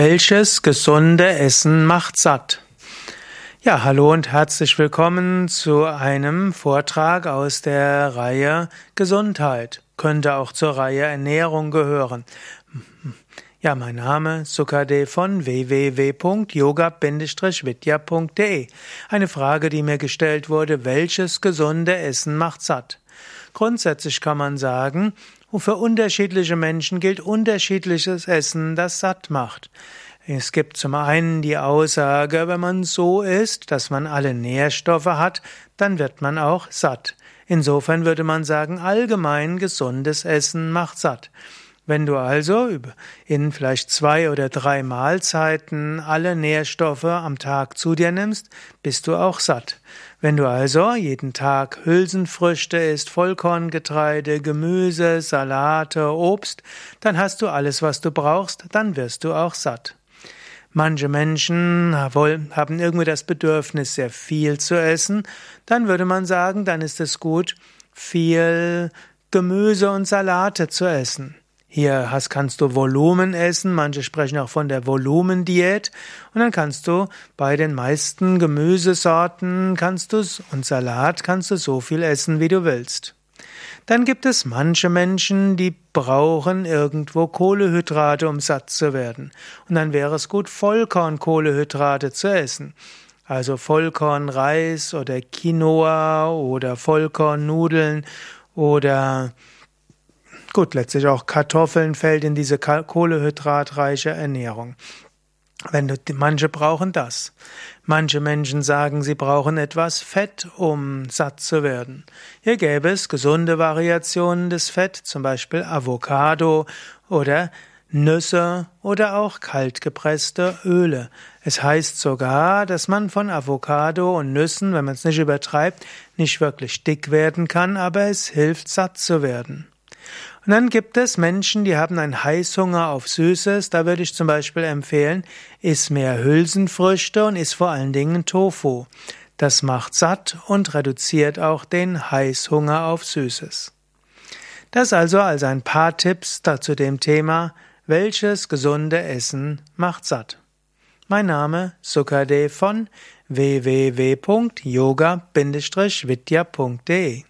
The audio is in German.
Welches gesunde Essen macht satt? Ja, hallo und herzlich willkommen zu einem Vortrag aus der Reihe Gesundheit. Könnte auch zur Reihe Ernährung gehören. Ja, mein Name Sukade von www.yoga-vidya.de. Eine Frage, die mir gestellt wurde, welches gesunde Essen macht satt? Grundsätzlich kann man sagen, und für unterschiedliche Menschen gilt unterschiedliches Essen, das satt macht. Es gibt zum einen die Aussage, wenn man so isst, dass man alle Nährstoffe hat, dann wird man auch satt. Insofern würde man sagen, allgemein gesundes Essen macht satt. Wenn du also in vielleicht zwei oder drei Mahlzeiten alle Nährstoffe am Tag zu dir nimmst, bist du auch satt. Wenn du also jeden Tag Hülsenfrüchte isst, Vollkorngetreide, Gemüse, Salate, Obst, dann hast du alles, was du brauchst, dann wirst du auch satt. Manche Menschen haben irgendwie das Bedürfnis, sehr viel zu essen, dann würde man sagen, dann ist es gut, viel Gemüse und Salate zu essen. Hier hast, kannst du Volumen essen, manche sprechen auch von der Volumendiät und dann kannst du bei den meisten Gemüsesorten kannst du und Salat kannst du so viel essen, wie du willst. Dann gibt es manche Menschen, die brauchen irgendwo Kohlehydrate, um satt zu werden. Und dann wäre es gut, Vollkornkohlehydrate zu essen. Also Vollkornreis oder Quinoa oder Vollkornnudeln oder Gut, letztlich auch Kartoffeln fällt in diese kohlehydratreiche Ernährung. Wenn du, manche brauchen das. Manche Menschen sagen, sie brauchen etwas Fett, um satt zu werden. Hier gäbe es gesunde Variationen des Fett, zum Beispiel Avocado oder Nüsse oder auch kaltgepresste Öle. Es heißt sogar, dass man von Avocado und Nüssen, wenn man es nicht übertreibt, nicht wirklich dick werden kann, aber es hilft satt zu werden. Und dann gibt es Menschen, die haben einen Heißhunger auf Süßes. Da würde ich zum Beispiel empfehlen, iss mehr Hülsenfrüchte und iss vor allen Dingen Tofu. Das macht satt und reduziert auch den Heißhunger auf Süßes. Das also als ein paar Tipps zu dem Thema, welches gesunde Essen macht satt. Mein Name Sukade von www.yoga-vidya.de